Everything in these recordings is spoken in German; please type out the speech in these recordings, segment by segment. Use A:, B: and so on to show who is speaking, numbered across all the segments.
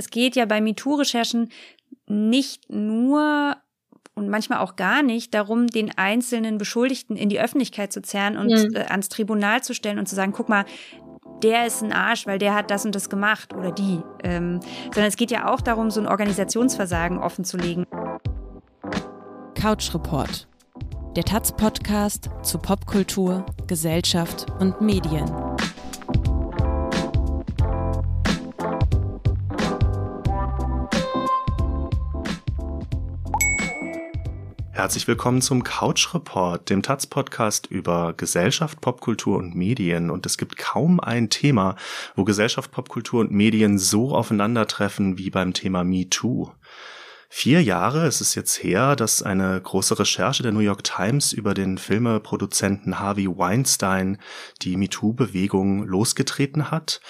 A: es geht ja bei MeToo-Recherchen nicht nur und manchmal auch gar nicht darum, den einzelnen Beschuldigten in die Öffentlichkeit zu zerren und mhm. äh, ans Tribunal zu stellen und zu sagen, guck mal, der ist ein Arsch, weil der hat das und das gemacht oder die. Ähm, sondern es geht ja auch darum, so ein Organisationsversagen offenzulegen.
B: Couch Report. Der Taz-Podcast zu Popkultur, Gesellschaft und Medien.
C: Herzlich willkommen zum Couch Report, dem Taz-Podcast über Gesellschaft, Popkultur und Medien. Und es gibt kaum ein Thema, wo Gesellschaft, Popkultur und Medien so aufeinandertreffen wie beim Thema MeToo. Vier Jahre ist es jetzt her, dass eine große Recherche der New York Times über den Filmeproduzenten Harvey Weinstein die MeToo-Bewegung losgetreten hat.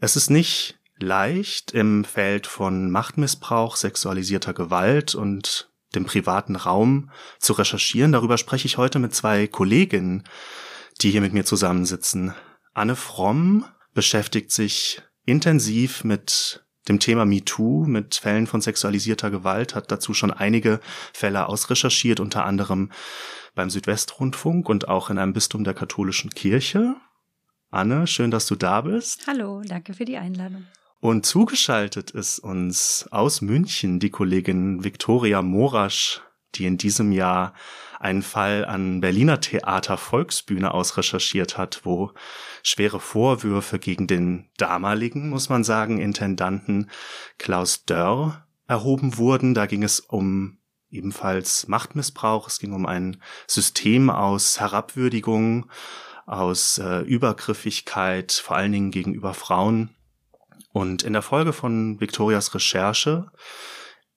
C: Es ist nicht leicht im Feld von Machtmissbrauch, sexualisierter Gewalt und dem privaten Raum zu recherchieren. Darüber spreche ich heute mit zwei Kolleginnen, die hier mit mir zusammensitzen. Anne Fromm beschäftigt sich intensiv mit dem Thema MeToo, mit Fällen von sexualisierter Gewalt, hat dazu schon einige Fälle ausrecherchiert, unter anderem beim Südwestrundfunk und auch in einem Bistum der katholischen Kirche. Anne, schön, dass du da bist.
A: Hallo, danke für die Einladung.
C: Und zugeschaltet ist uns aus München die Kollegin Viktoria Morasch, die in diesem Jahr einen Fall an Berliner Theater Volksbühne ausrecherchiert hat, wo schwere Vorwürfe gegen den damaligen, muss man sagen, Intendanten Klaus Dörr erhoben wurden. Da ging es um ebenfalls Machtmissbrauch. Es ging um ein System aus Herabwürdigung, aus äh, Übergriffigkeit, vor allen Dingen gegenüber Frauen. Und in der Folge von Victorias Recherche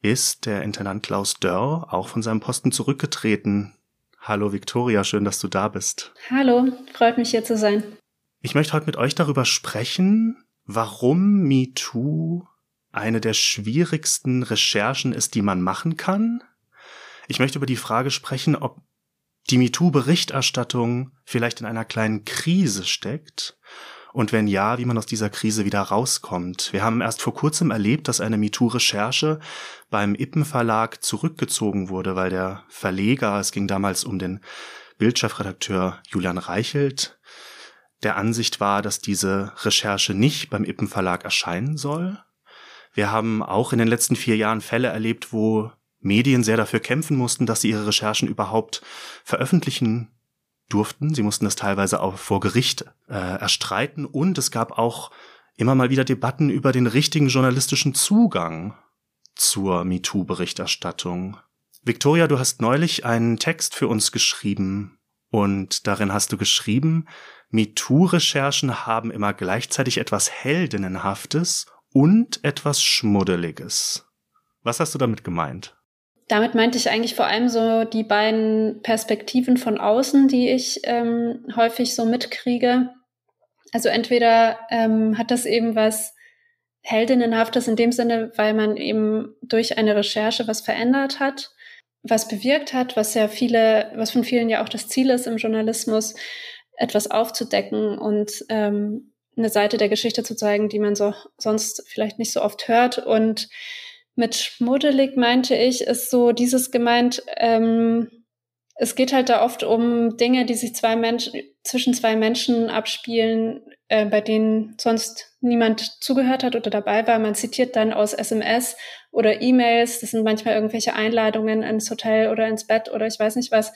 C: ist der Intendant Klaus Dörr auch von seinem Posten zurückgetreten. Hallo Victoria, schön, dass du da bist.
D: Hallo, freut mich hier zu sein.
C: Ich möchte heute mit euch darüber sprechen, warum MeToo eine der schwierigsten Recherchen ist, die man machen kann. Ich möchte über die Frage sprechen, ob die MeToo-Berichterstattung vielleicht in einer kleinen Krise steckt und wenn ja, wie man aus dieser Krise wieder rauskommt. Wir haben erst vor kurzem erlebt, dass eine MeToo-Recherche beim Ippen Verlag zurückgezogen wurde, weil der Verleger, es ging damals um den Bildchefredakteur Julian Reichelt, der Ansicht war, dass diese Recherche nicht beim Ippen Verlag erscheinen soll. Wir haben auch in den letzten vier Jahren Fälle erlebt, wo Medien sehr dafür kämpfen mussten, dass sie ihre Recherchen überhaupt veröffentlichen durften. Sie mussten das teilweise auch vor Gericht äh, erstreiten und es gab auch immer mal wieder Debatten über den richtigen journalistischen Zugang zur MeToo-Berichterstattung. Victoria, du hast neulich einen Text für uns geschrieben und darin hast du geschrieben, MeToo-Recherchen haben immer gleichzeitig etwas Heldinnenhaftes und etwas Schmuddeliges. Was hast du damit gemeint?
D: Damit meinte ich eigentlich vor allem so die beiden Perspektiven von außen, die ich ähm, häufig so mitkriege. Also entweder ähm, hat das eben was Heldinnenhaftes in dem Sinne, weil man eben durch eine Recherche was verändert hat, was bewirkt hat, was ja viele, was von vielen ja auch das Ziel ist im Journalismus, etwas aufzudecken und ähm, eine Seite der Geschichte zu zeigen, die man so sonst vielleicht nicht so oft hört und mit schmuddelig meinte ich, ist so dieses gemeint, ähm, es geht halt da oft um Dinge, die sich zwei Menschen, zwischen zwei Menschen abspielen, äh, bei denen sonst niemand zugehört hat oder dabei war. Man zitiert dann aus SMS oder E-Mails. Das sind manchmal irgendwelche Einladungen ins Hotel oder ins Bett oder ich weiß nicht was.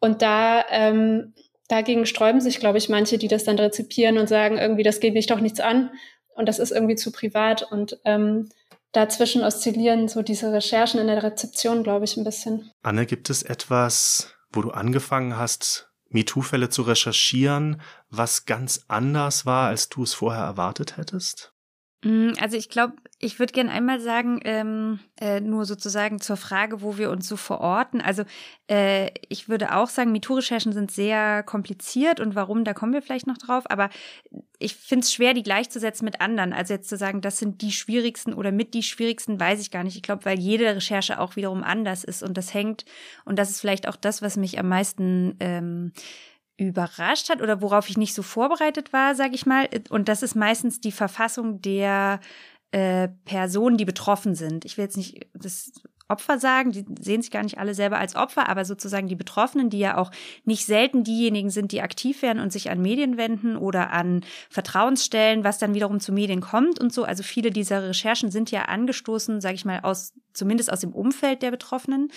D: Und da, ähm, dagegen sträuben sich, glaube ich, manche, die das dann rezipieren und sagen, irgendwie, das geht mich doch nichts an und das ist irgendwie zu privat und, ähm, dazwischen oszillieren so diese Recherchen in der Rezeption, glaube ich, ein bisschen.
C: Anne, gibt es etwas, wo du angefangen hast, MeToo-Fälle zu recherchieren, was ganz anders war, als du es vorher erwartet hättest?
A: Mm, also ich glaube, ich würde gerne einmal sagen, ähm, äh, nur sozusagen zur Frage, wo wir uns so verorten. Also äh, ich würde auch sagen, MeToo-Recherchen sind sehr kompliziert und warum, da kommen wir vielleicht noch drauf. Aber ich finde es schwer, die gleichzusetzen mit anderen. Also jetzt zu sagen, das sind die schwierigsten oder mit die schwierigsten, weiß ich gar nicht. Ich glaube, weil jede Recherche auch wiederum anders ist und das hängt, und das ist vielleicht auch das, was mich am meisten ähm, überrascht hat oder worauf ich nicht so vorbereitet war, sage ich mal. Und das ist meistens die Verfassung der äh, Personen, die betroffen sind. Ich will jetzt nicht das Opfer sagen, die sehen sich gar nicht alle selber als Opfer, aber sozusagen die Betroffenen, die ja auch nicht selten diejenigen sind, die aktiv werden und sich an Medien wenden oder an Vertrauensstellen, was dann wiederum zu Medien kommt und so. Also viele dieser Recherchen sind ja angestoßen, sage ich mal, aus zumindest aus dem Umfeld der Betroffenen.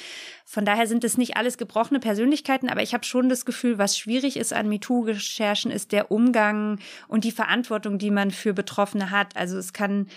A: Von daher sind es nicht alles gebrochene Persönlichkeiten, aber ich habe schon das Gefühl, was schwierig ist an MeToo-Recherchen, ist der Umgang und die Verantwortung, die man für Betroffene hat. Also es kann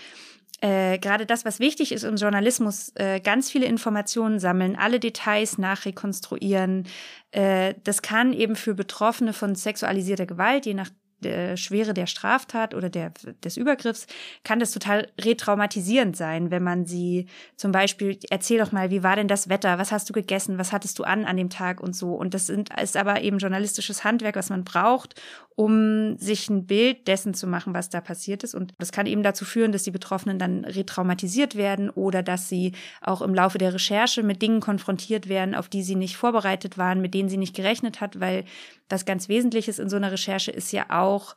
A: äh, gerade das, was wichtig ist im Journalismus, äh, ganz viele Informationen sammeln, alle Details nachrekonstruieren. Äh, das kann eben für Betroffene von sexualisierter Gewalt, je nach der Schwere der Straftat oder der, des Übergriffs, kann das total retraumatisierend sein, wenn man sie zum Beispiel, erzähl doch mal, wie war denn das Wetter, was hast du gegessen, was hattest du an an dem Tag und so. Und das sind, ist aber eben journalistisches Handwerk, was man braucht, um sich ein Bild dessen zu machen, was da passiert ist. Und das kann eben dazu führen, dass die Betroffenen dann retraumatisiert werden oder dass sie auch im Laufe der Recherche mit Dingen konfrontiert werden, auf die sie nicht vorbereitet waren, mit denen sie nicht gerechnet hat, weil was ganz Wesentliches in so einer Recherche ist ja auch,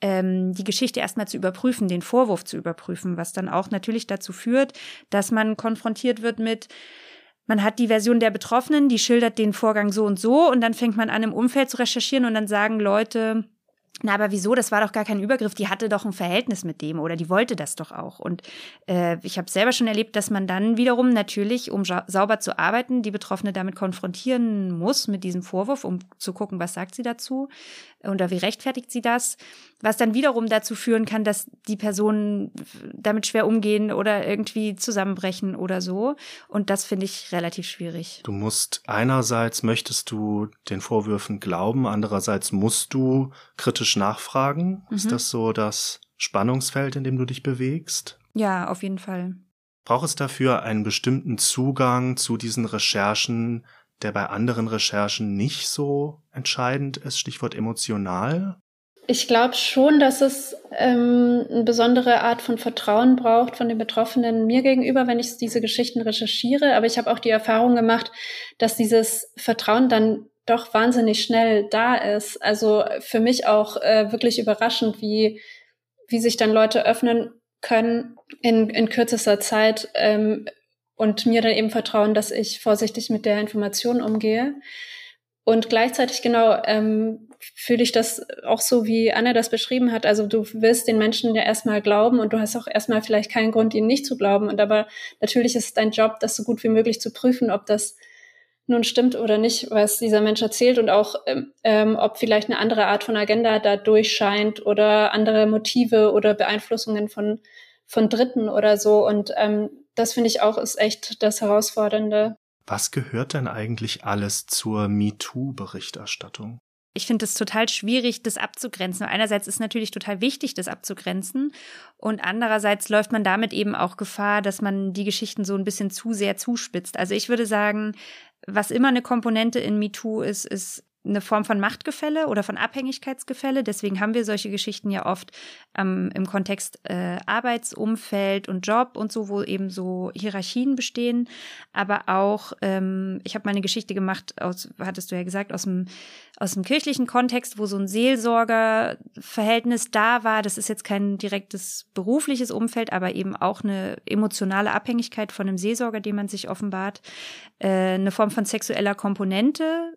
A: ähm, die Geschichte erstmal zu überprüfen, den Vorwurf zu überprüfen, was dann auch natürlich dazu führt, dass man konfrontiert wird mit man hat die Version der Betroffenen, die schildert den Vorgang so und so und dann fängt man an, im Umfeld zu recherchieren und dann sagen Leute, na, aber wieso? Das war doch gar kein Übergriff. Die hatte doch ein Verhältnis mit dem oder die wollte das doch auch. Und äh, ich habe selber schon erlebt, dass man dann wiederum natürlich, um sauber zu arbeiten, die Betroffene damit konfrontieren muss mit diesem Vorwurf, um zu gucken, was sagt sie dazu oder wie rechtfertigt sie das, was dann wiederum dazu führen kann, dass die Personen damit schwer umgehen oder irgendwie zusammenbrechen oder so. Und das finde ich relativ schwierig.
C: Du musst einerseits möchtest du den Vorwürfen glauben, andererseits musst du kritisch nachfragen. Mhm. Ist das so das Spannungsfeld, in dem du dich bewegst?
A: Ja, auf jeden Fall.
C: Braucht es dafür einen bestimmten Zugang zu diesen Recherchen, der bei anderen Recherchen nicht so entscheidend ist, Stichwort emotional?
D: Ich glaube schon, dass es ähm, eine besondere Art von Vertrauen braucht von den Betroffenen mir gegenüber, wenn ich diese Geschichten recherchiere. Aber ich habe auch die Erfahrung gemacht, dass dieses Vertrauen dann doch wahnsinnig schnell da ist. Also für mich auch äh, wirklich überraschend, wie, wie sich dann Leute öffnen können in, in kürzester Zeit, ähm, und mir dann eben vertrauen, dass ich vorsichtig mit der Information umgehe. Und gleichzeitig genau ähm, fühle ich das auch so, wie Anna das beschrieben hat. Also du wirst den Menschen ja erstmal glauben und du hast auch erstmal vielleicht keinen Grund, ihnen nicht zu glauben. Und aber natürlich ist es dein Job, das so gut wie möglich zu prüfen, ob das nun stimmt oder nicht, was dieser Mensch erzählt und auch, ähm, ähm ob vielleicht eine andere Art von Agenda da durchscheint oder andere Motive oder Beeinflussungen von, von Dritten oder so. Und ähm, das finde ich auch ist echt das Herausfordernde.
C: Was gehört denn eigentlich alles zur MeToo-Berichterstattung?
A: Ich finde es total schwierig, das abzugrenzen. Einerseits ist natürlich total wichtig, das abzugrenzen. Und andererseits läuft man damit eben auch Gefahr, dass man die Geschichten so ein bisschen zu sehr zuspitzt. Also ich würde sagen, was immer eine Komponente in MeToo ist, ist eine Form von Machtgefälle oder von Abhängigkeitsgefälle. Deswegen haben wir solche Geschichten ja oft ähm, im Kontext äh, Arbeitsumfeld und Job und so, wo eben so Hierarchien bestehen. Aber auch, ähm, ich habe mal eine Geschichte gemacht, aus, hattest du ja gesagt, aus dem, aus dem kirchlichen Kontext, wo so ein Seelsorgerverhältnis da war. Das ist jetzt kein direktes berufliches Umfeld, aber eben auch eine emotionale Abhängigkeit von einem Seelsorger, den man sich offenbart. Äh, eine Form von sexueller Komponente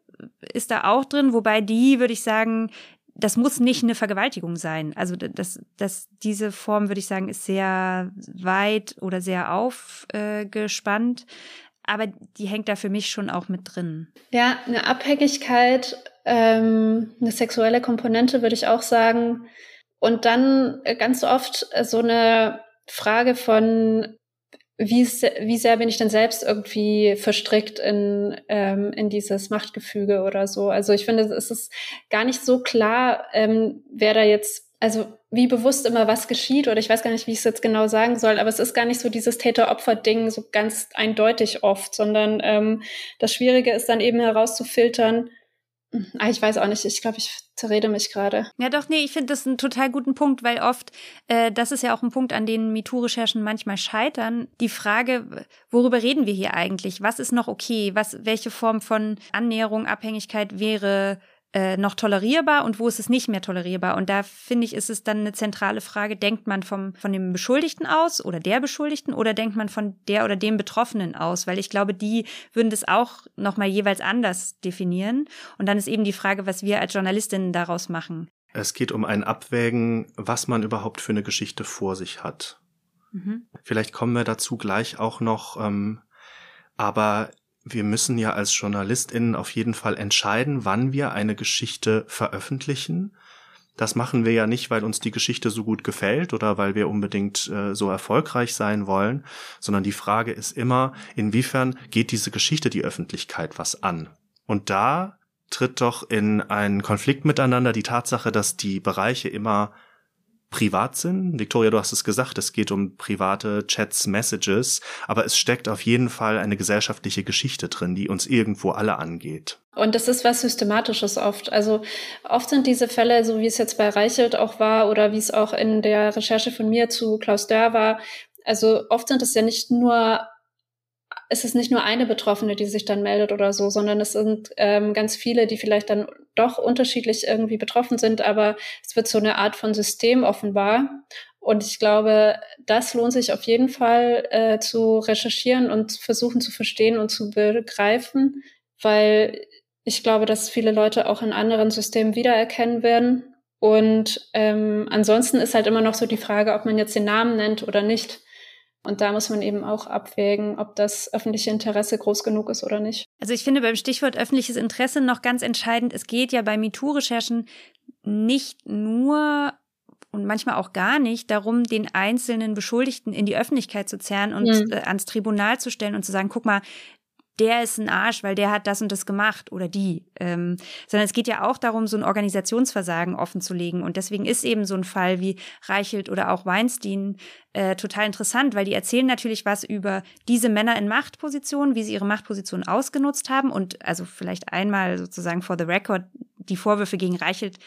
A: ist da auch drin, wobei die, würde ich sagen, das muss nicht eine Vergewaltigung sein. Also das, das, diese Form, würde ich sagen, ist sehr weit oder sehr aufgespannt. aber die hängt da für mich schon auch mit drin.
D: Ja, eine Abhängigkeit, ähm, eine sexuelle Komponente, würde ich auch sagen. Und dann ganz oft so eine Frage von wie, wie sehr bin ich denn selbst irgendwie verstrickt in, ähm, in dieses Machtgefüge oder so. Also ich finde, es ist gar nicht so klar, ähm, wer da jetzt, also wie bewusst immer was geschieht oder ich weiß gar nicht, wie ich es jetzt genau sagen soll, aber es ist gar nicht so dieses Täter-Opfer-Ding so ganz eindeutig oft, sondern ähm, das Schwierige ist dann eben herauszufiltern, ich weiß auch nicht. Ich glaube, ich zerrede mich gerade.
A: Ja, doch, nee, ich finde das einen total guten Punkt, weil oft, äh, das ist ja auch ein Punkt, an dem MeToo-Recherchen manchmal scheitern. Die Frage, worüber reden wir hier eigentlich? Was ist noch okay? Was, welche Form von Annäherung, Abhängigkeit wäre äh, noch tolerierbar und wo ist es nicht mehr tolerierbar. Und da finde ich, ist es dann eine zentrale Frage, denkt man vom, von dem Beschuldigten aus oder der Beschuldigten oder denkt man von der oder dem Betroffenen aus? Weil ich glaube, die würden das auch nochmal jeweils anders definieren. Und dann ist eben die Frage, was wir als Journalistinnen daraus machen.
C: Es geht um ein Abwägen, was man überhaupt für eine Geschichte vor sich hat. Mhm. Vielleicht kommen wir dazu gleich auch noch, ähm, aber wir müssen ja als JournalistInnen auf jeden Fall entscheiden, wann wir eine Geschichte veröffentlichen. Das machen wir ja nicht, weil uns die Geschichte so gut gefällt oder weil wir unbedingt äh, so erfolgreich sein wollen, sondern die Frage ist immer, inwiefern geht diese Geschichte die Öffentlichkeit was an? Und da tritt doch in einen Konflikt miteinander die Tatsache, dass die Bereiche immer privat sind. Victoria, du hast es gesagt, es geht um private Chats, Messages, aber es steckt auf jeden Fall eine gesellschaftliche Geschichte drin, die uns irgendwo alle angeht.
D: Und das ist was Systematisches oft. Also oft sind diese Fälle, so wie es jetzt bei Reichelt auch war oder wie es auch in der Recherche von mir zu Klaus Dörr war, also oft sind es ja nicht nur es ist nicht nur eine Betroffene, die sich dann meldet oder so, sondern es sind ähm, ganz viele, die vielleicht dann doch unterschiedlich irgendwie betroffen sind, aber es wird so eine Art von System offenbar. Und ich glaube, das lohnt sich auf jeden Fall äh, zu recherchieren und versuchen zu verstehen und zu begreifen, weil ich glaube, dass viele Leute auch in anderen Systemen wiedererkennen werden. Und ähm, ansonsten ist halt immer noch so die Frage, ob man jetzt den Namen nennt oder nicht. Und da muss man eben auch abwägen, ob das öffentliche Interesse groß genug ist oder nicht.
A: Also ich finde beim Stichwort öffentliches Interesse noch ganz entscheidend, es geht ja bei MeToo-Recherchen nicht nur und manchmal auch gar nicht darum, den einzelnen Beschuldigten in die Öffentlichkeit zu zerren und mhm. ans Tribunal zu stellen und zu sagen, guck mal, der ist ein Arsch, weil der hat das und das gemacht oder die. Ähm, sondern es geht ja auch darum, so ein Organisationsversagen offenzulegen. Und deswegen ist eben so ein Fall wie Reichelt oder auch Weinstein äh, total interessant, weil die erzählen natürlich was über diese Männer in Machtpositionen, wie sie ihre Machtposition ausgenutzt haben. Und also vielleicht einmal sozusagen for the record, die Vorwürfe gegen Reichelt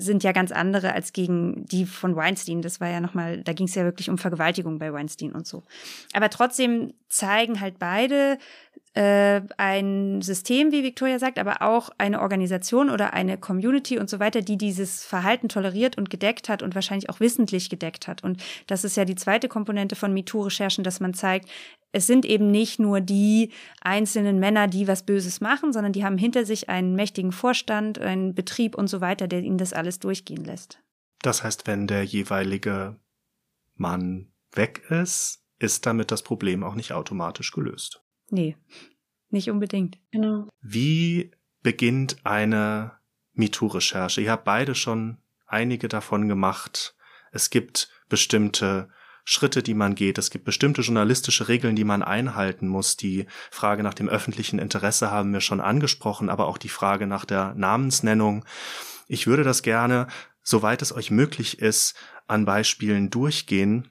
A: sind ja ganz andere als gegen die von Weinstein. Das war ja nochmal, da ging es ja wirklich um Vergewaltigung bei Weinstein und so. Aber trotzdem zeigen halt beide äh, ein System, wie Victoria sagt, aber auch eine Organisation oder eine Community und so weiter, die dieses Verhalten toleriert und gedeckt hat und wahrscheinlich auch wissentlich gedeckt hat. Und das ist ja die zweite Komponente von MeToo-Recherchen, dass man zeigt, es sind eben nicht nur die einzelnen Männer, die was Böses machen, sondern die haben hinter sich einen mächtigen Vorstand, einen Betrieb und so weiter, der ihnen das alles durchgehen lässt.
C: Das heißt, wenn der jeweilige Mann weg ist, ist damit das Problem auch nicht automatisch gelöst.
A: Nee, nicht unbedingt.
D: Genau.
C: Wie beginnt eine MeToo-Recherche? Ihr habt beide schon einige davon gemacht. Es gibt bestimmte Schritte, die man geht. Es gibt bestimmte journalistische Regeln, die man einhalten muss. Die Frage nach dem öffentlichen Interesse haben wir schon angesprochen, aber auch die Frage nach der Namensnennung. Ich würde das gerne, soweit es euch möglich ist, an Beispielen durchgehen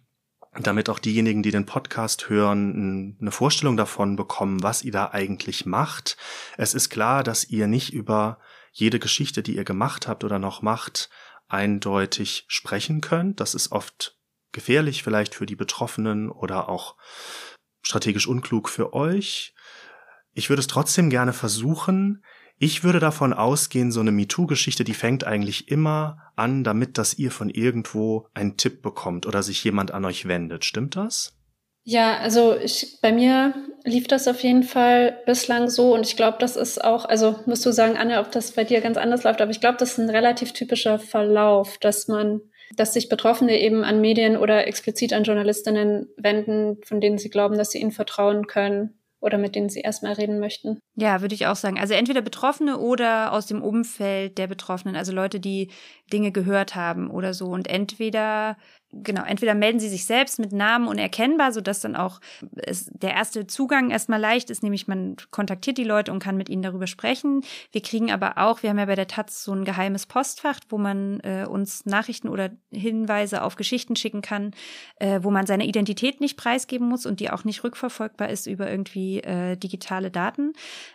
C: damit auch diejenigen, die den Podcast hören, eine Vorstellung davon bekommen, was ihr da eigentlich macht. Es ist klar, dass ihr nicht über jede Geschichte, die ihr gemacht habt oder noch macht, eindeutig sprechen könnt. Das ist oft gefährlich vielleicht für die Betroffenen oder auch strategisch unklug für euch. Ich würde es trotzdem gerne versuchen, ich würde davon ausgehen, so eine MeToo-Geschichte, die fängt eigentlich immer an, damit, dass ihr von irgendwo einen Tipp bekommt oder sich jemand an euch wendet. Stimmt das?
D: Ja, also ich, bei mir lief das auf jeden Fall bislang so und ich glaube, das ist auch, also musst du sagen, Anne, ob das bei dir ganz anders läuft, aber ich glaube, das ist ein relativ typischer Verlauf, dass man, dass sich Betroffene eben an Medien oder explizit an Journalistinnen wenden, von denen sie glauben, dass sie ihnen vertrauen können oder mit denen Sie erstmal reden möchten.
A: Ja, würde ich auch sagen. Also entweder Betroffene oder aus dem Umfeld der Betroffenen, also Leute, die Dinge gehört haben oder so. Und entweder genau, entweder melden sie sich selbst mit Namen unerkennbar, sodass dann auch es, der erste Zugang erstmal leicht ist, nämlich man kontaktiert die Leute und kann mit ihnen darüber sprechen. Wir kriegen aber auch, wir haben ja bei der Taz so ein geheimes Postfach, wo man äh, uns Nachrichten oder Hinweise auf Geschichten schicken kann, äh, wo man seine Identität nicht preisgeben muss und die auch nicht rückverfolgbar ist über irgendwie äh, digitale Daten.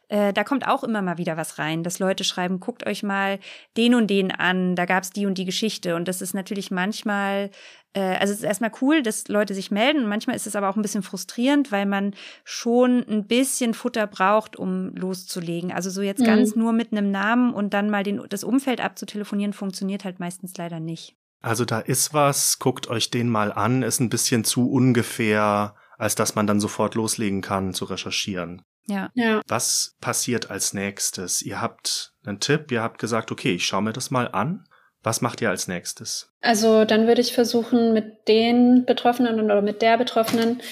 A: Äh, da kommt auch immer mal wieder was rein, dass Leute schreiben, guckt euch mal den und den an, da gab's die und die Geschichte. Und das ist natürlich manchmal also es ist erstmal cool, dass Leute sich melden. Manchmal ist es aber auch ein bisschen frustrierend, weil man schon ein bisschen Futter braucht, um loszulegen. Also so jetzt mhm. ganz nur mit einem Namen und dann mal den, das Umfeld abzutelefonieren, funktioniert halt meistens leider nicht.
C: Also da ist was, guckt euch den mal an, ist ein bisschen zu ungefähr, als dass man dann sofort loslegen kann zu recherchieren.
A: Ja.
D: ja.
C: Was passiert als nächstes? Ihr habt einen Tipp, ihr habt gesagt, okay, ich schaue mir das mal an. Was macht ihr als nächstes?
D: Also dann würde ich versuchen, mit den Betroffenen oder mit der Betroffenen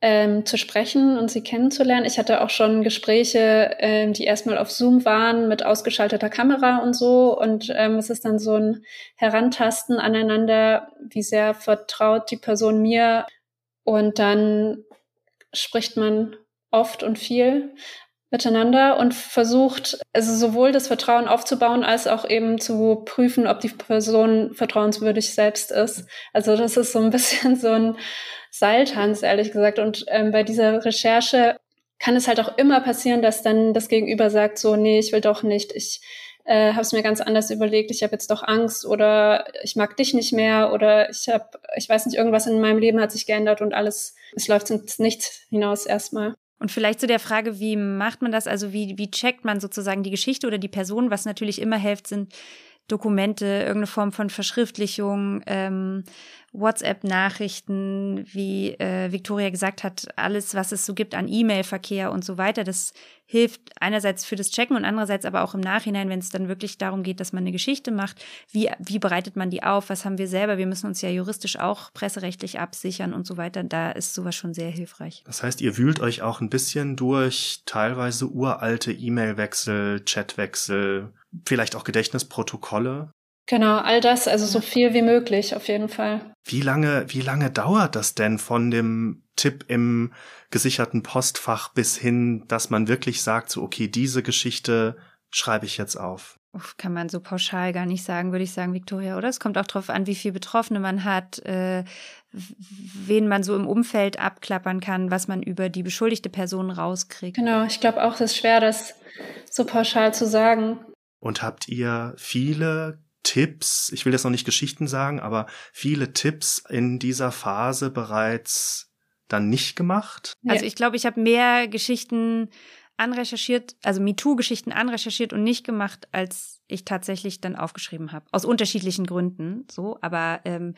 D: ähm, zu sprechen und sie kennenzulernen. Ich hatte auch schon Gespräche, ähm, die erstmal auf Zoom waren mit ausgeschalteter Kamera und so. Und ähm, es ist dann so ein Herantasten aneinander, wie sehr vertraut die Person mir. Und dann spricht man oft und viel miteinander und versucht, also sowohl das Vertrauen aufzubauen, als auch eben zu prüfen, ob die Person vertrauenswürdig selbst ist. Also das ist so ein bisschen so ein Seiltanz, ehrlich gesagt. Und ähm, bei dieser Recherche kann es halt auch immer passieren, dass dann das Gegenüber sagt, so, nee, ich will doch nicht, ich äh, habe es mir ganz anders überlegt, ich habe jetzt doch Angst oder ich mag dich nicht mehr oder ich habe, ich weiß nicht, irgendwas in meinem Leben hat sich geändert und alles, es läuft ins Nichts hinaus erstmal.
A: Und vielleicht zu der Frage, wie macht man das? Also wie, wie checkt man sozusagen die Geschichte oder die Person? Was natürlich immer hilft, sind Dokumente, irgendeine Form von Verschriftlichung, ähm, WhatsApp-Nachrichten, wie äh, Victoria gesagt hat, alles, was es so gibt an E-Mail-Verkehr und so weiter. Das hilft einerseits für das Checken und andererseits aber auch im Nachhinein, wenn es dann wirklich darum geht, dass man eine Geschichte macht. Wie, wie bereitet man die auf? Was haben wir selber? Wir müssen uns ja juristisch auch presserechtlich absichern und so weiter. Da ist sowas schon sehr hilfreich.
C: Das heißt, ihr wühlt euch auch ein bisschen durch teilweise uralte E-Mail-Wechsel, Chatwechsel, vielleicht auch Gedächtnisprotokolle.
D: Genau, all das, also so viel wie möglich, auf jeden Fall.
C: Wie lange, wie lange dauert das denn von dem Tipp im gesicherten Postfach bis hin, dass man wirklich sagt, so, okay, diese Geschichte schreibe ich jetzt auf?
A: Uff, kann man so pauschal gar nicht sagen, würde ich sagen, Victoria, oder? Es kommt auch darauf an, wie viel Betroffene man hat, äh, wen man so im Umfeld abklappern kann, was man über die beschuldigte Person rauskriegt.
D: Genau, ich glaube auch, es ist schwer, das so pauschal zu sagen.
C: Und habt ihr viele Tipps, ich will jetzt noch nicht Geschichten sagen, aber viele Tipps in dieser Phase bereits dann nicht gemacht?
A: Also ich glaube, ich habe mehr Geschichten anrecherchiert, also MeToo-Geschichten anrecherchiert und nicht gemacht, als ich tatsächlich dann aufgeschrieben habe. Aus unterschiedlichen Gründen, so. Aber ähm,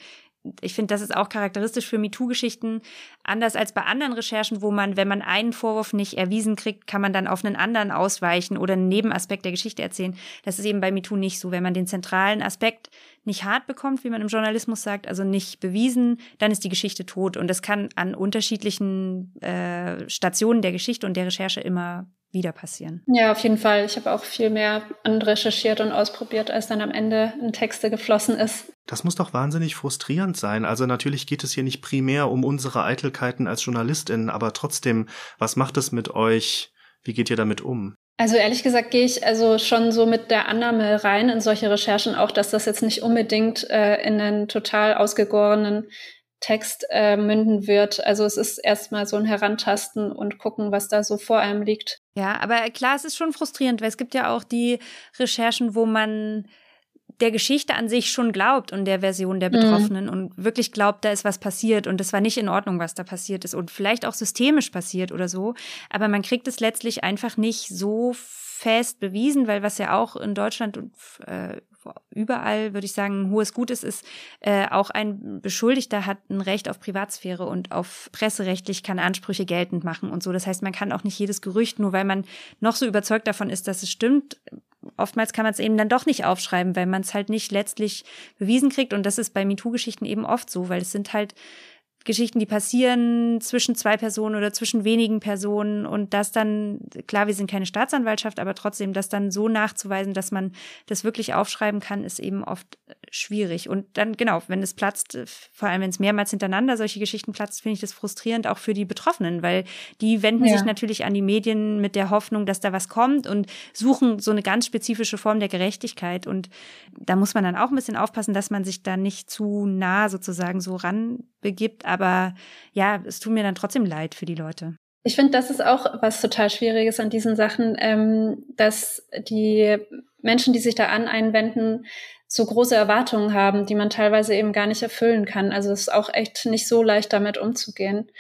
A: ich finde, das ist auch charakteristisch für MeToo-Geschichten. Anders als bei anderen Recherchen, wo man, wenn man einen Vorwurf nicht erwiesen kriegt, kann man dann auf einen anderen ausweichen oder einen Nebenaspekt der Geschichte erzählen. Das ist eben bei MeToo nicht so. Wenn man den zentralen Aspekt nicht hart bekommt, wie man im Journalismus sagt, also nicht bewiesen, dann ist die Geschichte tot. Und das kann an unterschiedlichen äh, Stationen der Geschichte und der Recherche immer wieder passieren.
D: Ja, auf jeden Fall. Ich habe auch viel mehr recherchiert und ausprobiert, als dann am Ende in Texte geflossen ist.
C: Das muss doch wahnsinnig frustrierend sein. Also natürlich geht es hier nicht primär um unsere Eitelkeiten als Journalistin, aber trotzdem, was macht es mit euch? Wie geht ihr damit um?
D: Also ehrlich gesagt gehe ich also schon so mit der Annahme rein in solche Recherchen auch, dass das jetzt nicht unbedingt äh, in einen total ausgegorenen Text äh, münden wird. Also es ist erstmal so ein Herantasten und gucken, was da so vor einem liegt.
A: Ja, aber klar, es ist schon frustrierend, weil es gibt ja auch die Recherchen, wo man der Geschichte an sich schon glaubt und der Version der mhm. Betroffenen mhm. und wirklich glaubt, da ist was passiert und es war nicht in Ordnung, was da passiert ist und vielleicht auch systemisch passiert oder so. Aber man kriegt es letztlich einfach nicht so fest bewiesen, weil was ja auch in Deutschland und äh, überall, würde ich sagen, ein hohes Gut ist, ist äh, auch ein Beschuldigter hat ein Recht auf Privatsphäre und auf presserechtlich kann Ansprüche geltend machen und so. Das heißt, man kann auch nicht jedes Gerücht, nur weil man noch so überzeugt davon ist, dass es stimmt, oftmals kann man es eben dann doch nicht aufschreiben, weil man es halt nicht letztlich bewiesen kriegt. Und das ist bei MeToo-Geschichten eben oft so, weil es sind halt Geschichten, die passieren zwischen zwei Personen oder zwischen wenigen Personen und das dann, klar, wir sind keine Staatsanwaltschaft, aber trotzdem das dann so nachzuweisen, dass man das wirklich aufschreiben kann, ist eben oft schwierig. Und dann, genau, wenn es platzt, vor allem wenn es mehrmals hintereinander solche Geschichten platzt, finde ich das frustrierend auch für die Betroffenen, weil die wenden ja. sich natürlich an die Medien mit der Hoffnung, dass da was kommt und suchen so eine ganz spezifische Form der Gerechtigkeit. Und da muss man dann auch ein bisschen aufpassen, dass man sich da nicht zu nah sozusagen so ran begibt. Aber ja, es tut mir dann trotzdem leid für die Leute.
D: Ich finde, das ist auch was total Schwieriges an diesen Sachen, ähm, dass die Menschen, die sich da an einwenden, so große Erwartungen haben, die man teilweise eben gar nicht erfüllen kann. Also es ist auch echt nicht so leicht, damit umzugehen.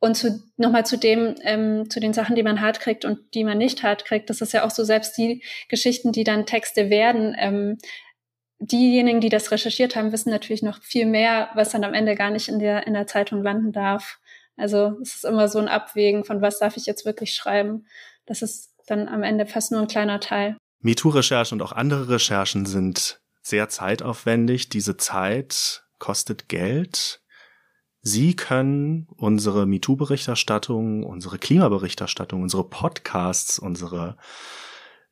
D: Und zu, nochmal zu dem, ähm, zu den Sachen, die man hart kriegt und die man nicht hart kriegt, das ist ja auch so selbst die Geschichten, die dann Texte werden. Ähm, diejenigen, die das recherchiert haben, wissen natürlich noch viel mehr, was dann am Ende gar nicht in der, in der Zeitung landen darf. Also es ist immer so ein Abwägen von was darf ich jetzt wirklich schreiben. Das ist dann am Ende fast nur ein kleiner Teil.
C: MeToo-Recherchen und auch andere Recherchen sind sehr zeitaufwendig. Diese Zeit kostet Geld. Sie können unsere MeToo-Berichterstattung, unsere Klimaberichterstattung, unsere Podcasts, unsere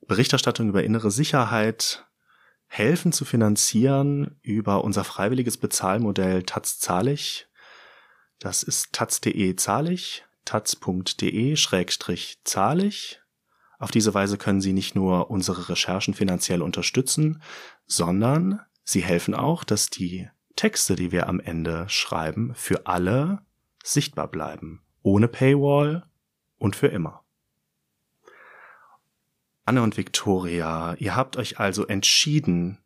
C: Berichterstattung über innere Sicherheit helfen zu finanzieren über unser freiwilliges Bezahlmodell Taz Zahlig. Das ist taz.de zahlig, taz.de schrägstrich zahlig. Auf diese Weise können Sie nicht nur unsere Recherchen finanziell unterstützen, sondern Sie helfen auch, dass die Texte, die wir am Ende schreiben, für alle sichtbar bleiben. Ohne Paywall und für immer. Anne und Victoria, ihr habt euch also entschieden,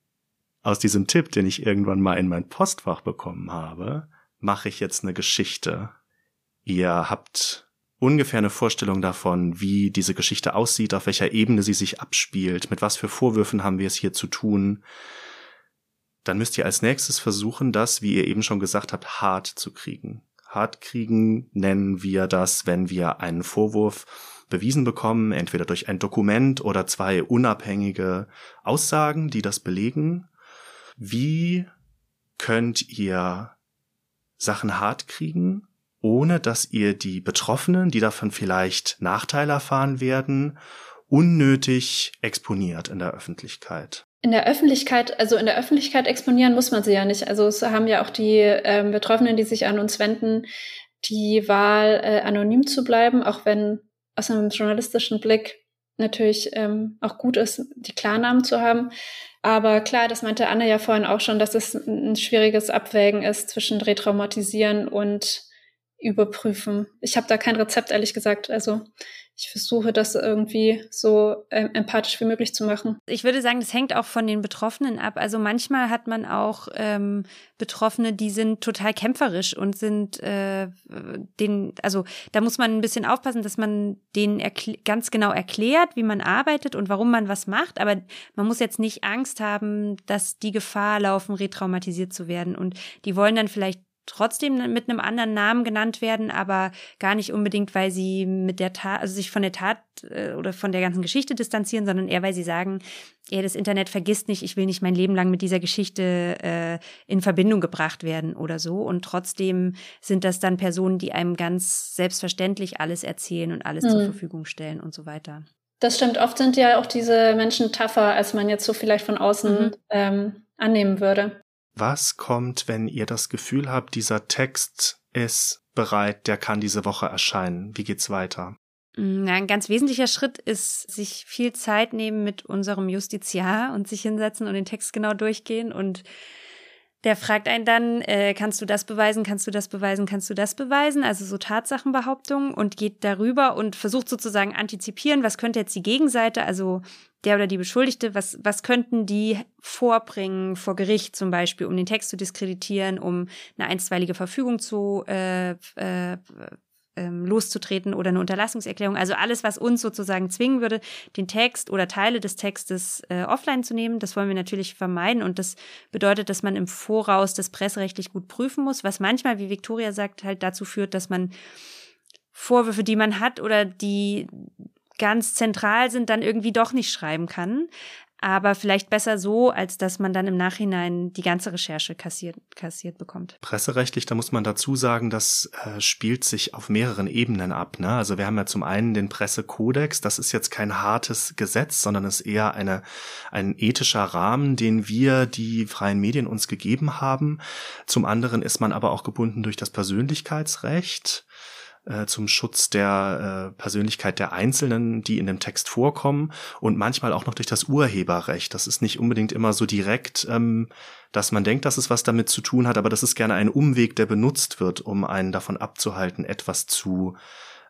C: aus diesem Tipp, den ich irgendwann mal in mein Postfach bekommen habe, mache ich jetzt eine Geschichte. Ihr habt ungefähr eine Vorstellung davon, wie diese Geschichte aussieht, auf welcher Ebene sie sich abspielt, mit was für Vorwürfen haben wir es hier zu tun, dann müsst ihr als nächstes versuchen, das, wie ihr eben schon gesagt habt, hart zu kriegen. Hart kriegen nennen wir das, wenn wir einen Vorwurf bewiesen bekommen, entweder durch ein Dokument oder zwei unabhängige Aussagen, die das belegen. Wie könnt ihr Sachen hart kriegen? ohne dass ihr die Betroffenen, die davon vielleicht Nachteile erfahren werden, unnötig exponiert in der Öffentlichkeit.
D: In der Öffentlichkeit, also in der Öffentlichkeit exponieren muss man sie ja nicht. Also es haben ja auch die ähm, Betroffenen, die sich an uns wenden, die Wahl, äh, anonym zu bleiben, auch wenn aus einem journalistischen Blick natürlich ähm, auch gut ist, die Klarnamen zu haben. Aber klar, das meinte Anne ja vorhin auch schon, dass es ein schwieriges Abwägen ist zwischen Retraumatisieren und überprüfen. Ich habe da kein Rezept, ehrlich gesagt. Also ich versuche das irgendwie so ähm, empathisch wie möglich zu machen.
A: Ich würde sagen, das hängt auch von den Betroffenen ab. Also manchmal hat man auch ähm, Betroffene, die sind total kämpferisch und sind äh, den, also da muss man ein bisschen aufpassen, dass man denen ganz genau erklärt, wie man arbeitet und warum man was macht. Aber man muss jetzt nicht Angst haben, dass die Gefahr laufen, retraumatisiert zu werden. Und die wollen dann vielleicht trotzdem mit einem anderen Namen genannt werden, aber gar nicht unbedingt, weil sie mit der Tat, also sich von der Tat äh, oder von der ganzen Geschichte distanzieren, sondern eher, weil sie sagen, ja, das Internet vergisst nicht, ich will nicht mein Leben lang mit dieser Geschichte äh, in Verbindung gebracht werden oder so. Und trotzdem sind das dann Personen, die einem ganz selbstverständlich alles erzählen und alles mhm. zur Verfügung stellen und so weiter.
D: Das stimmt. Oft sind ja auch diese Menschen tougher, als man jetzt so vielleicht von außen mhm. ähm, annehmen würde.
C: Was kommt, wenn ihr das Gefühl habt, dieser Text ist bereit, der kann diese Woche erscheinen? Wie geht's weiter?
A: Mm, ein ganz wesentlicher Schritt ist, sich viel Zeit nehmen mit unserem Justiziar und sich hinsetzen und den Text genau durchgehen und der fragt einen dann, äh, kannst du das beweisen, kannst du das beweisen, kannst du das beweisen? Also so Tatsachenbehauptungen und geht darüber und versucht sozusagen antizipieren, was könnte jetzt die Gegenseite, also der oder die Beschuldigte, was, was könnten die vorbringen vor Gericht zum Beispiel, um den Text zu diskreditieren, um eine einstweilige Verfügung zu äh, äh, ähm, loszutreten oder eine Unterlassungserklärung. Also alles, was uns sozusagen zwingen würde, den Text oder Teile des Textes äh, offline zu nehmen, das wollen wir natürlich vermeiden. Und das bedeutet, dass man im Voraus das presserechtlich gut prüfen muss, was manchmal, wie Victoria sagt, halt dazu führt, dass man Vorwürfe, die man hat oder die ganz zentral sind, dann irgendwie doch nicht schreiben kann aber vielleicht besser so, als dass man dann im Nachhinein die ganze Recherche kassiert, kassiert bekommt.
C: Presserechtlich, da muss man dazu sagen, das äh, spielt sich auf mehreren Ebenen ab. Ne? Also wir haben ja zum einen den Pressekodex, das ist jetzt kein hartes Gesetz, sondern ist eher eine, ein ethischer Rahmen, den wir, die freien Medien, uns gegeben haben. Zum anderen ist man aber auch gebunden durch das Persönlichkeitsrecht äh, zum Schutz der äh, Persönlichkeit der Einzelnen, die in dem Text vorkommen und manchmal auch noch durch das Urheberrecht. Das ist nicht unbedingt immer so direkt, ähm, dass man denkt, dass es was damit zu tun hat, aber das ist gerne ein Umweg, der benutzt wird, um einen davon abzuhalten, etwas zu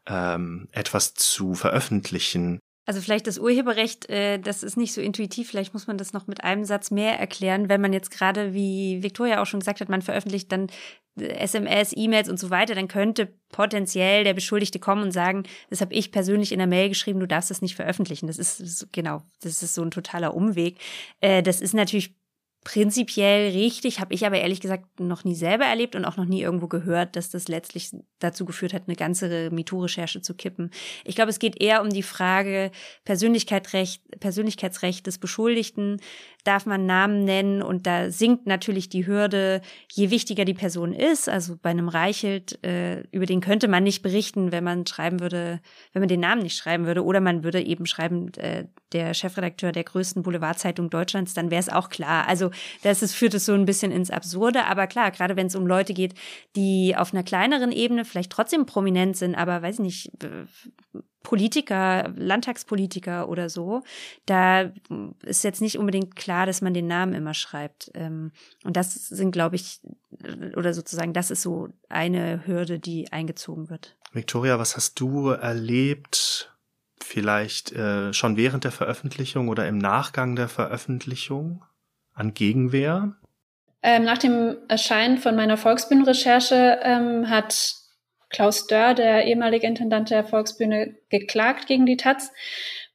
C: ähm, etwas zu veröffentlichen.
A: Also vielleicht das Urheberrecht, äh, das ist nicht so intuitiv. Vielleicht muss man das noch mit einem Satz mehr erklären, wenn man jetzt gerade, wie Victoria auch schon gesagt hat, man veröffentlicht dann SMS, E-Mails und so weiter, dann könnte potenziell der Beschuldigte kommen und sagen, das habe ich persönlich in der Mail geschrieben, du darfst das nicht veröffentlichen. Das ist genau, das ist so ein totaler Umweg. Äh, das ist natürlich prinzipiell richtig, habe ich aber ehrlich gesagt noch nie selber erlebt und auch noch nie irgendwo gehört, dass das letztlich dazu geführt hat, eine ganze MeToo-Recherche zu kippen. Ich glaube, es geht eher um die Frage Persönlichkeitsrecht, Persönlichkeitsrecht des Beschuldigten. Darf man Namen nennen? Und da sinkt natürlich die Hürde, je wichtiger die Person ist. Also bei einem Reichelt, äh, über den könnte man nicht berichten, wenn man schreiben würde, wenn man den Namen nicht schreiben würde. Oder man würde eben schreiben, äh, der Chefredakteur der größten Boulevardzeitung Deutschlands, dann wäre es auch klar. Also das ist, führt es so ein bisschen ins Absurde. Aber klar, gerade wenn es um Leute geht, die auf einer kleineren Ebene vielleicht trotzdem prominent sind, aber weiß ich nicht, Politiker, Landtagspolitiker oder so, da ist jetzt nicht unbedingt klar, dass man den Namen immer schreibt. Ähm, und das sind, glaube ich, oder sozusagen, das ist so eine Hürde, die eingezogen wird.
C: Victoria, was hast du erlebt? Vielleicht äh, schon während der Veröffentlichung oder im Nachgang der Veröffentlichung an Gegenwehr?
D: Ähm, nach dem Erscheinen von meiner Volksbühnenrecherche ähm, hat Klaus Dörr, der ehemalige Intendant der Volksbühne, geklagt gegen die Taz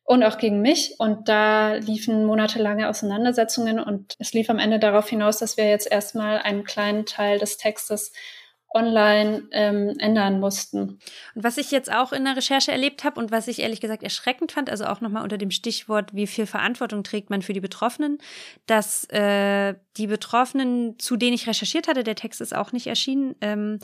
D: und auch gegen mich. Und da liefen monatelange Auseinandersetzungen und es lief am Ende darauf hinaus, dass wir jetzt erstmal einen kleinen Teil des Textes online ähm, ändern mussten.
A: Und was ich jetzt auch in der Recherche erlebt habe und was ich ehrlich gesagt erschreckend fand, also auch nochmal unter dem Stichwort, wie viel Verantwortung trägt man für die Betroffenen, dass äh, die Betroffenen, zu denen ich recherchiert hatte, der Text ist auch nicht erschienen, ähm,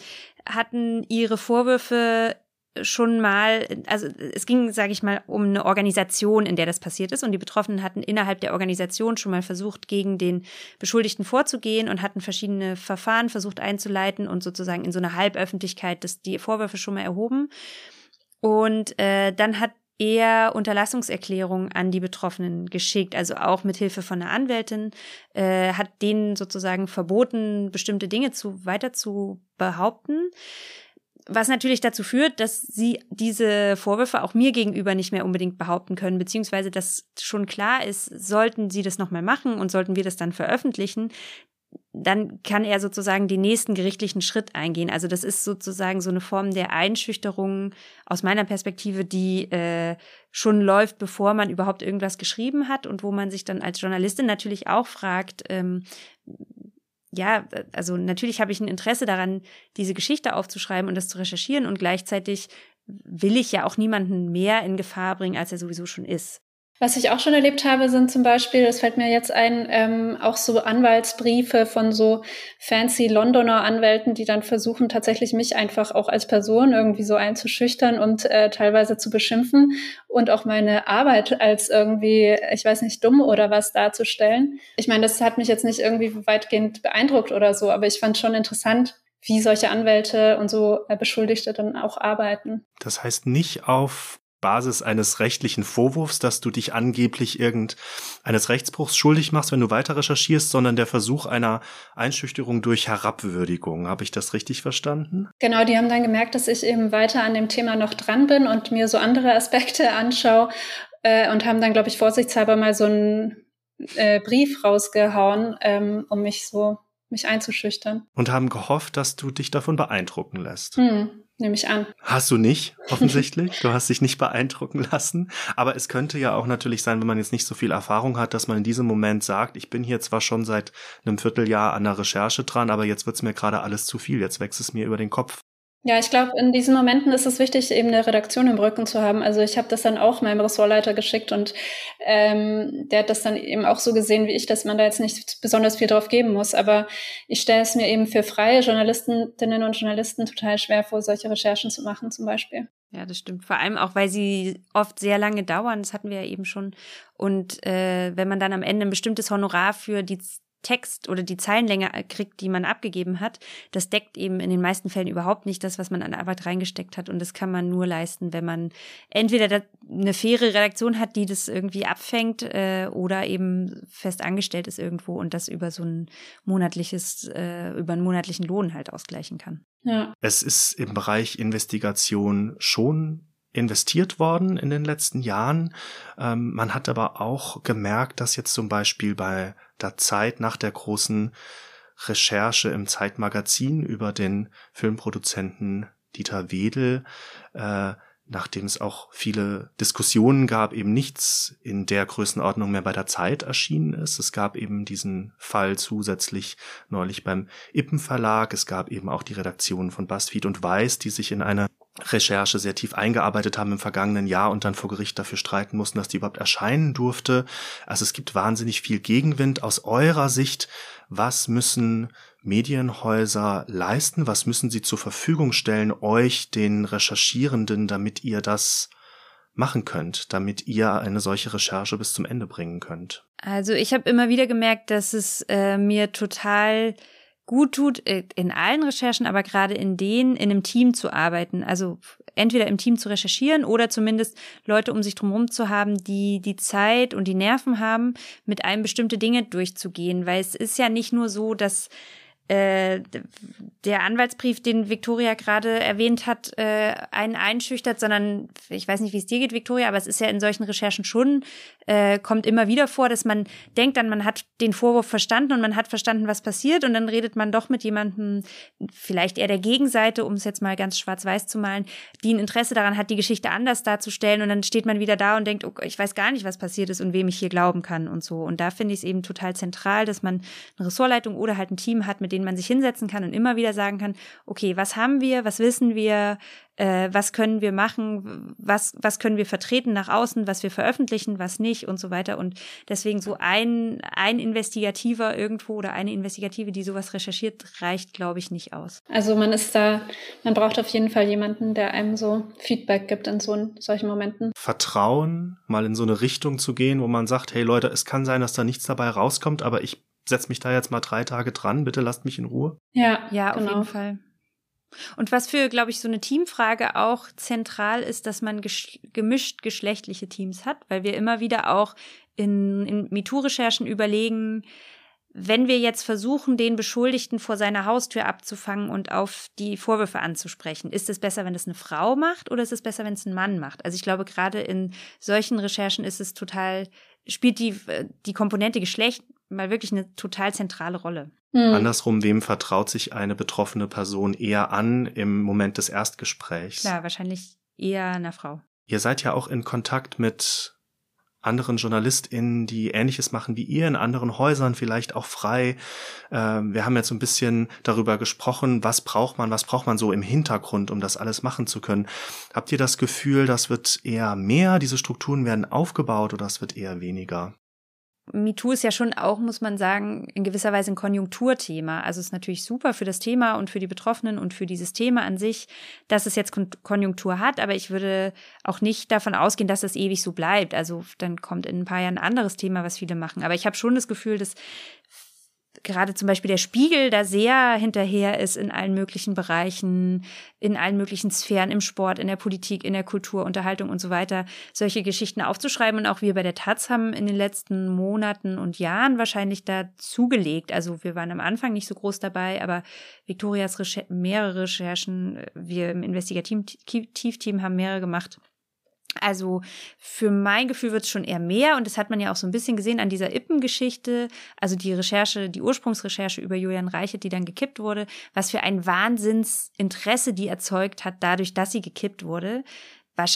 A: hatten ihre Vorwürfe schon mal, also es ging, sage ich mal, um eine Organisation, in der das passiert ist. Und die Betroffenen hatten innerhalb der Organisation schon mal versucht, gegen den Beschuldigten vorzugehen und hatten verschiedene Verfahren versucht einzuleiten und sozusagen in so einer Halböffentlichkeit das, die Vorwürfe schon mal erhoben. Und äh, dann hat er Unterlassungserklärungen an die Betroffenen geschickt, also auch mit Hilfe von einer Anwältin, äh, hat denen sozusagen verboten, bestimmte Dinge zu weiter zu behaupten. Was natürlich dazu führt, dass sie diese Vorwürfe auch mir gegenüber nicht mehr unbedingt behaupten können, beziehungsweise dass schon klar ist, sollten sie das nochmal machen und sollten wir das dann veröffentlichen, dann kann er sozusagen den nächsten gerichtlichen Schritt eingehen. Also das ist sozusagen so eine Form der Einschüchterung aus meiner Perspektive, die äh, schon läuft, bevor man überhaupt irgendwas geschrieben hat und wo man sich dann als Journalistin natürlich auch fragt, ähm, ja, also natürlich habe ich ein Interesse daran, diese Geschichte aufzuschreiben und das zu recherchieren und gleichzeitig will ich ja auch niemanden mehr in Gefahr bringen, als er sowieso schon ist.
D: Was ich auch schon erlebt habe, sind zum Beispiel, das fällt mir jetzt ein, ähm, auch so Anwaltsbriefe von so fancy Londoner Anwälten, die dann versuchen, tatsächlich mich einfach auch als Person irgendwie so einzuschüchtern und äh, teilweise zu beschimpfen und auch meine Arbeit als irgendwie, ich weiß nicht, dumm oder was darzustellen. Ich meine, das hat mich jetzt nicht irgendwie weitgehend beeindruckt oder so, aber ich fand schon interessant, wie solche Anwälte und so äh, Beschuldigte dann auch arbeiten.
C: Das heißt nicht auf Basis eines rechtlichen Vorwurfs, dass du dich angeblich irgendeines Rechtsbruchs schuldig machst, wenn du weiter recherchierst, sondern der Versuch einer Einschüchterung durch Herabwürdigung. Habe ich das richtig verstanden?
D: Genau, die haben dann gemerkt, dass ich eben weiter an dem Thema noch dran bin und mir so andere Aspekte anschaue äh, und haben dann, glaube ich, vorsichtshalber mal so einen äh, Brief rausgehauen, ähm, um mich so mich einzuschüchtern.
C: Und haben gehofft, dass du dich davon beeindrucken lässt.
D: Hm. Nehme ich an.
C: Hast du nicht, offensichtlich. du hast dich nicht beeindrucken lassen. Aber es könnte ja auch natürlich sein, wenn man jetzt nicht so viel Erfahrung hat, dass man in diesem Moment sagt, ich bin hier zwar schon seit einem Vierteljahr an der Recherche dran, aber jetzt wird's mir gerade alles zu viel. Jetzt wächst es mir über den Kopf.
D: Ja, ich glaube, in diesen Momenten ist es wichtig, eben eine Redaktion im Rücken zu haben. Also ich habe das dann auch meinem Ressortleiter geschickt und ähm, der hat das dann eben auch so gesehen wie ich, dass man da jetzt nicht besonders viel drauf geben muss. Aber ich stelle es mir eben für freie Journalistinnen und Journalisten total schwer vor, solche Recherchen zu machen zum Beispiel.
A: Ja, das stimmt. Vor allem auch, weil sie oft sehr lange dauern. Das hatten wir ja eben schon. Und äh, wenn man dann am Ende ein bestimmtes Honorar für die Text oder die Zeilenlänge kriegt, die man abgegeben hat, das deckt eben in den meisten Fällen überhaupt nicht das, was man an Arbeit reingesteckt hat. Und das kann man nur leisten, wenn man entweder eine faire Redaktion hat, die das irgendwie abfängt, äh, oder eben fest angestellt ist irgendwo und das über so ein monatliches, äh, über einen monatlichen Lohn halt ausgleichen kann.
D: Ja.
C: Es ist im Bereich Investigation schon investiert worden in den letzten Jahren. Ähm, man hat aber auch gemerkt, dass jetzt zum Beispiel bei der Zeit nach der großen Recherche im Zeitmagazin über den Filmproduzenten Dieter Wedel, äh, nachdem es auch viele Diskussionen gab, eben nichts in der Größenordnung mehr bei der Zeit erschienen ist. Es gab eben diesen Fall zusätzlich neulich beim Ippen Verlag. Es gab eben auch die Redaktionen von BuzzFeed und Weiß, die sich in eine Recherche sehr tief eingearbeitet haben im vergangenen Jahr und dann vor Gericht dafür streiten mussten, dass die überhaupt erscheinen durfte. Also es gibt wahnsinnig viel Gegenwind. Aus eurer Sicht, was müssen Medienhäuser leisten? Was müssen sie zur Verfügung stellen, euch, den Recherchierenden, damit ihr das machen könnt, damit ihr eine solche Recherche bis zum Ende bringen könnt?
A: Also ich habe immer wieder gemerkt, dass es äh, mir total gut tut, äh, in allen Recherchen, aber gerade in denen, in einem Team zu arbeiten. Also entweder im Team zu recherchieren oder zumindest Leute um sich drumherum zu haben, die die Zeit und die Nerven haben, mit einem bestimmte Dinge durchzugehen. Weil es ist ja nicht nur so, dass äh, der Anwaltsbrief, den Victoria gerade erwähnt hat, äh, einen einschüchtert, sondern ich weiß nicht, wie es dir geht, Victoria, aber es ist ja in solchen Recherchen schon, äh, kommt immer wieder vor, dass man denkt dann, man hat den Vorwurf verstanden und man hat verstanden, was passiert und dann redet man doch mit jemandem, vielleicht eher der Gegenseite, um es jetzt mal ganz schwarz-weiß zu malen, die ein Interesse daran hat, die Geschichte anders darzustellen und dann steht man wieder da und denkt, oh, ich weiß gar nicht, was passiert ist und wem ich hier glauben kann und so. Und da finde ich es eben total zentral, dass man eine Ressortleitung oder halt ein Team hat, mit dem denen man sich hinsetzen kann und immer wieder sagen kann, okay, was haben wir, was wissen wir, äh, was können wir machen, was, was können wir vertreten nach außen, was wir veröffentlichen, was nicht und so weiter. Und deswegen so ein, ein Investigativer irgendwo oder eine Investigative, die sowas recherchiert, reicht, glaube ich, nicht aus.
D: Also man ist da, man braucht auf jeden Fall jemanden, der einem so Feedback gibt in so solchen Momenten.
C: Vertrauen, mal in so eine Richtung zu gehen, wo man sagt, hey Leute, es kann sein, dass da nichts dabei rauskommt, aber ich setz mich da jetzt mal drei Tage dran, bitte lasst mich in Ruhe.
A: Ja, ja, genau. auf jeden Fall. Und was für, glaube ich, so eine Teamfrage auch zentral ist, dass man gemischt geschlechtliche Teams hat, weil wir immer wieder auch in, in MeToo-Recherchen überlegen, wenn wir jetzt versuchen, den Beschuldigten vor seiner Haustür abzufangen und auf die Vorwürfe anzusprechen, ist es besser, wenn es eine Frau macht oder ist es besser, wenn es ein Mann macht? Also ich glaube, gerade in solchen Recherchen ist es total, spielt die, die Komponente Geschlecht mal wirklich eine total zentrale Rolle.
C: Mhm. Andersrum, wem vertraut sich eine betroffene Person eher an im Moment des Erstgesprächs?
A: Klar, wahrscheinlich eher einer Frau.
C: Ihr seid ja auch in Kontakt mit anderen JournalistInnen, die Ähnliches machen wie ihr, in anderen Häusern vielleicht auch frei. Ähm, wir haben jetzt so ein bisschen darüber gesprochen, was braucht man, was braucht man so im Hintergrund, um das alles machen zu können. Habt ihr das Gefühl, das wird eher mehr, diese Strukturen werden aufgebaut oder es wird eher weniger?
A: MeToo ist ja schon auch, muss man sagen, in gewisser Weise ein Konjunkturthema. Also es ist natürlich super für das Thema und für die Betroffenen und für dieses Thema an sich, dass es jetzt Konjunktur hat, aber ich würde auch nicht davon ausgehen, dass das ewig so bleibt. Also dann kommt in ein paar Jahren ein anderes Thema, was viele machen. Aber ich habe schon das Gefühl, dass gerade zum Beispiel der Spiegel da sehr hinterher ist in allen möglichen Bereichen, in allen möglichen Sphären, im Sport, in der Politik, in der Kultur, Unterhaltung und so weiter, solche Geschichten aufzuschreiben. Und auch wir bei der Taz haben in den letzten Monaten und Jahren wahrscheinlich da zugelegt. Also wir waren am Anfang nicht so groß dabei, aber Victorias Recher mehrere Recherchen, wir im Investigativteam haben mehrere gemacht also für mein Gefühl wird es schon eher mehr und das hat man ja auch so ein bisschen gesehen an dieser Ippen-Geschichte, also die Recherche, die Ursprungsrecherche über Julian Reichert, die dann gekippt wurde, was für ein Wahnsinnsinteresse die erzeugt hat, dadurch, dass sie gekippt wurde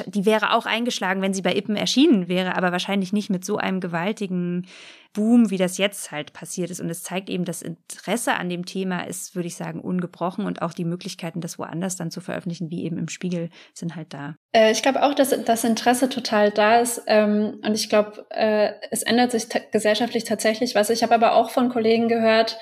A: die wäre auch eingeschlagen, wenn sie bei Ippen erschienen wäre, aber wahrscheinlich nicht mit so einem gewaltigen Boom, wie das jetzt halt passiert ist. Und es zeigt eben, das Interesse an dem Thema ist, würde ich sagen, ungebrochen und auch die Möglichkeiten, das woanders dann zu veröffentlichen, wie eben im Spiegel, sind halt da.
D: Äh, ich glaube auch, dass das Interesse total da ist. Ähm, und ich glaube, äh, es ändert sich gesellschaftlich tatsächlich was. Ich habe aber auch von Kollegen gehört,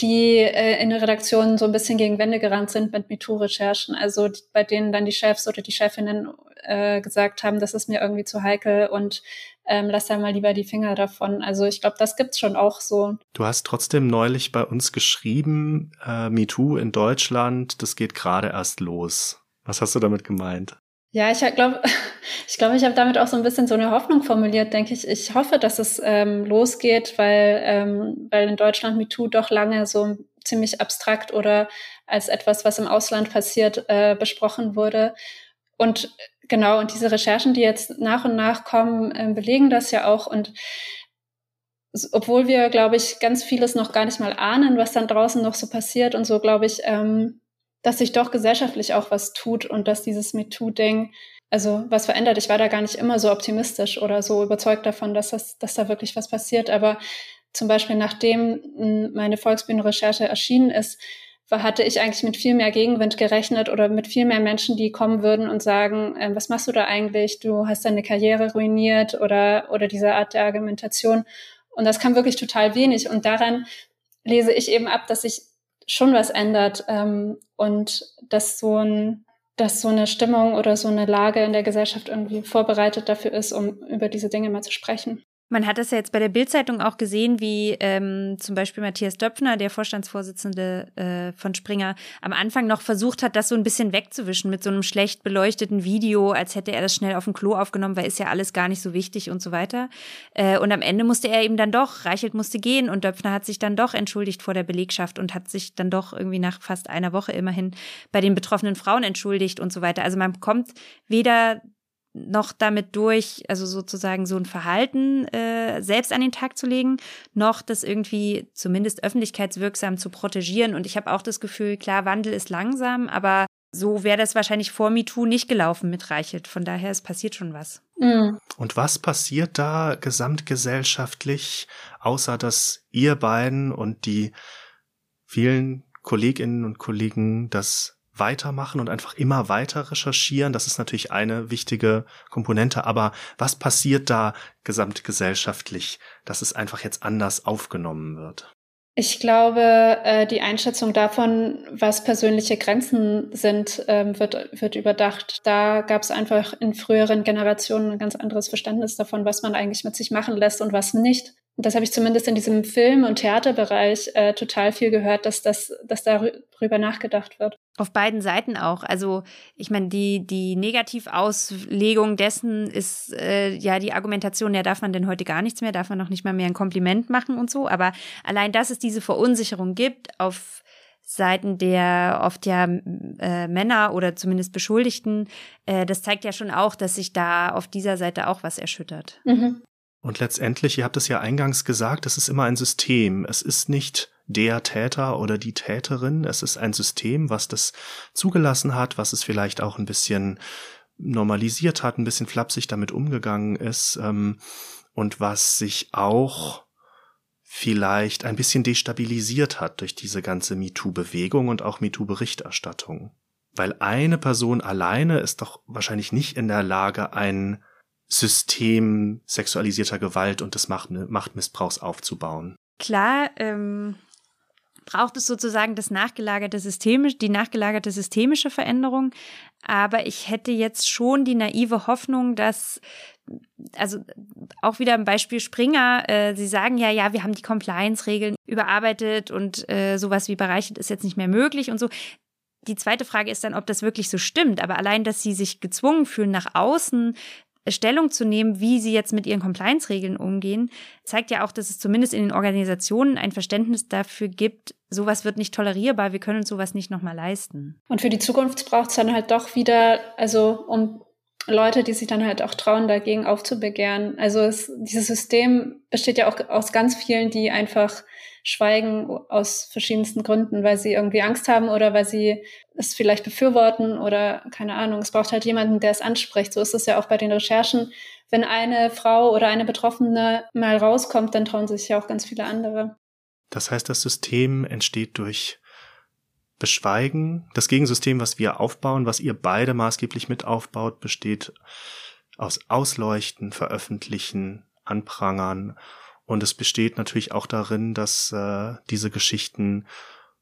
D: die äh, in der Redaktion so ein bisschen gegen Wände gerannt sind mit MeToo-Recherchen. Also bei denen dann die Chefs oder die Chefinnen äh, gesagt haben, das ist mir irgendwie zu heikel und ähm, lass da mal lieber die Finger davon. Also ich glaube, das gibt's schon auch so.
C: Du hast trotzdem neulich bei uns geschrieben, äh, MeToo in Deutschland, das geht gerade erst los. Was hast du damit gemeint?
D: Ja, ich glaube, ich, glaub, ich habe damit auch so ein bisschen so eine Hoffnung formuliert, denke ich. Ich hoffe, dass es ähm, losgeht, weil, ähm, weil in Deutschland MeToo doch lange so ziemlich abstrakt oder als etwas, was im Ausland passiert, äh, besprochen wurde. Und genau, und diese Recherchen, die jetzt nach und nach kommen, äh, belegen das ja auch. Und obwohl wir, glaube ich, ganz vieles noch gar nicht mal ahnen, was dann draußen noch so passiert und so, glaube ich, ähm, dass sich doch gesellschaftlich auch was tut und dass dieses MeToo-Ding, also was verändert. Ich war da gar nicht immer so optimistisch oder so überzeugt davon, dass, das, dass da wirklich was passiert. Aber zum Beispiel nachdem hm, meine Volksbühnenrecherche erschienen ist, hatte ich eigentlich mit viel mehr Gegenwind gerechnet oder mit viel mehr Menschen, die kommen würden und sagen, äh, was machst du da eigentlich? Du hast deine Karriere ruiniert oder, oder diese Art der Argumentation. Und das kam wirklich total wenig. Und daran lese ich eben ab, dass sich schon was ändert ähm, und dass so ein dass so eine Stimmung oder so eine Lage in der Gesellschaft irgendwie vorbereitet dafür ist, um über diese Dinge mal zu sprechen.
A: Man hat das ja jetzt bei der Bildzeitung auch gesehen, wie ähm, zum Beispiel Matthias Döpfner, der Vorstandsvorsitzende äh, von Springer, am Anfang noch versucht hat, das so ein bisschen wegzuwischen mit so einem schlecht beleuchteten Video, als hätte er das schnell auf dem Klo aufgenommen, weil ist ja alles gar nicht so wichtig und so weiter. Äh, und am Ende musste er eben dann doch, Reichelt musste gehen und Döpfner hat sich dann doch entschuldigt vor der Belegschaft und hat sich dann doch irgendwie nach fast einer Woche immerhin bei den betroffenen Frauen entschuldigt und so weiter. Also man kommt weder noch damit durch, also sozusagen so ein Verhalten äh, selbst an den Tag zu legen, noch das irgendwie zumindest öffentlichkeitswirksam zu protegieren. Und ich habe auch das Gefühl, klar, Wandel ist langsam, aber so wäre das wahrscheinlich vor MeToo nicht gelaufen mit Reichelt. Von daher, es passiert schon was.
C: Mhm. Und was passiert da gesamtgesellschaftlich, außer dass ihr beiden und die vielen Kolleginnen und Kollegen das weitermachen und einfach immer weiter recherchieren. Das ist natürlich eine wichtige Komponente. Aber was passiert da gesamtgesellschaftlich, dass es einfach jetzt anders aufgenommen wird?
D: Ich glaube, äh, die Einschätzung davon, was persönliche Grenzen sind, ähm, wird, wird überdacht. Da gab es einfach in früheren Generationen ein ganz anderes Verständnis davon, was man eigentlich mit sich machen lässt und was nicht. Und das habe ich zumindest in diesem Film- und Theaterbereich äh, total viel gehört, dass, das, dass darüber nachgedacht wird.
A: Auf beiden Seiten auch. Also ich meine, die, die Negativauslegung dessen ist äh, ja die Argumentation, ja, darf man denn heute gar nichts mehr, darf man noch nicht mal mehr ein Kompliment machen und so. Aber allein, dass es diese Verunsicherung gibt auf Seiten der oft ja äh, Männer oder zumindest Beschuldigten, äh, das zeigt ja schon auch, dass sich da auf dieser Seite auch was erschüttert.
C: Mhm. Und letztendlich, ihr habt es ja eingangs gesagt, es ist immer ein System. Es ist nicht der Täter oder die Täterin. Es ist ein System, was das zugelassen hat, was es vielleicht auch ein bisschen normalisiert hat, ein bisschen flapsig damit umgegangen ist ähm, und was sich auch vielleicht ein bisschen destabilisiert hat durch diese ganze MeToo-Bewegung und auch MeToo-Berichterstattung. Weil eine Person alleine ist doch wahrscheinlich nicht in der Lage, ein System sexualisierter Gewalt und des Machtmissbrauchs aufzubauen.
A: Klar, ähm, braucht es sozusagen das nachgelagerte systemisch, die nachgelagerte systemische Veränderung. Aber ich hätte jetzt schon die naive Hoffnung, dass also auch wieder ein Beispiel Springer, äh, sie sagen ja, ja, wir haben die Compliance-Regeln überarbeitet und äh, sowas wie bereichert ist jetzt nicht mehr möglich und so. Die zweite Frage ist dann, ob das wirklich so stimmt. Aber allein, dass sie sich gezwungen fühlen, nach außen Stellung zu nehmen, wie sie jetzt mit ihren Compliance-Regeln umgehen, zeigt ja auch, dass es zumindest in den Organisationen ein Verständnis dafür gibt, sowas wird nicht tolerierbar, wir können uns sowas nicht nochmal leisten.
D: Und für die Zukunft braucht es dann halt doch wieder, also um Leute, die sich dann halt auch trauen, dagegen aufzubegehren. Also es, dieses System besteht ja auch aus ganz vielen, die einfach schweigen aus verschiedensten Gründen, weil sie irgendwie Angst haben oder weil sie es vielleicht befürworten oder keine Ahnung. Es braucht halt jemanden, der es anspricht. So ist es ja auch bei den Recherchen. Wenn eine Frau oder eine Betroffene mal rauskommt, dann trauen sich ja auch ganz viele andere.
C: Das heißt, das System entsteht durch Beschweigen. Das Gegensystem, was wir aufbauen, was ihr beide maßgeblich mit aufbaut, besteht aus Ausleuchten, Veröffentlichen, Anprangern und es besteht natürlich auch darin, dass äh, diese Geschichten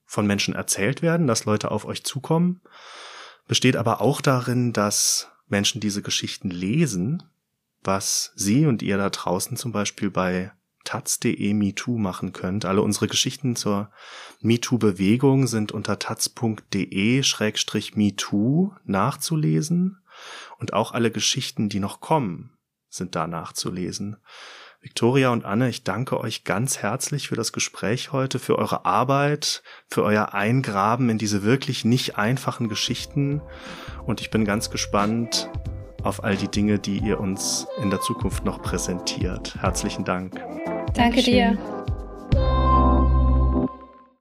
C: von Menschen erzählt werden, dass Leute auf euch zukommen. Besteht aber auch darin, dass Menschen diese Geschichten lesen, was Sie und ihr da draußen zum Beispiel bei taz.de MeToo machen könnt. Alle unsere Geschichten zur MeToo-Bewegung sind unter taz.de-MeToo nachzulesen und auch alle Geschichten, die noch kommen, sind da nachzulesen. Victoria und Anne, ich danke euch ganz herzlich für das Gespräch heute, für eure Arbeit, für euer Eingraben in diese wirklich nicht einfachen Geschichten. Und ich bin ganz gespannt auf all die Dinge, die ihr uns in der Zukunft noch präsentiert. Herzlichen Dank.
D: Danke dir.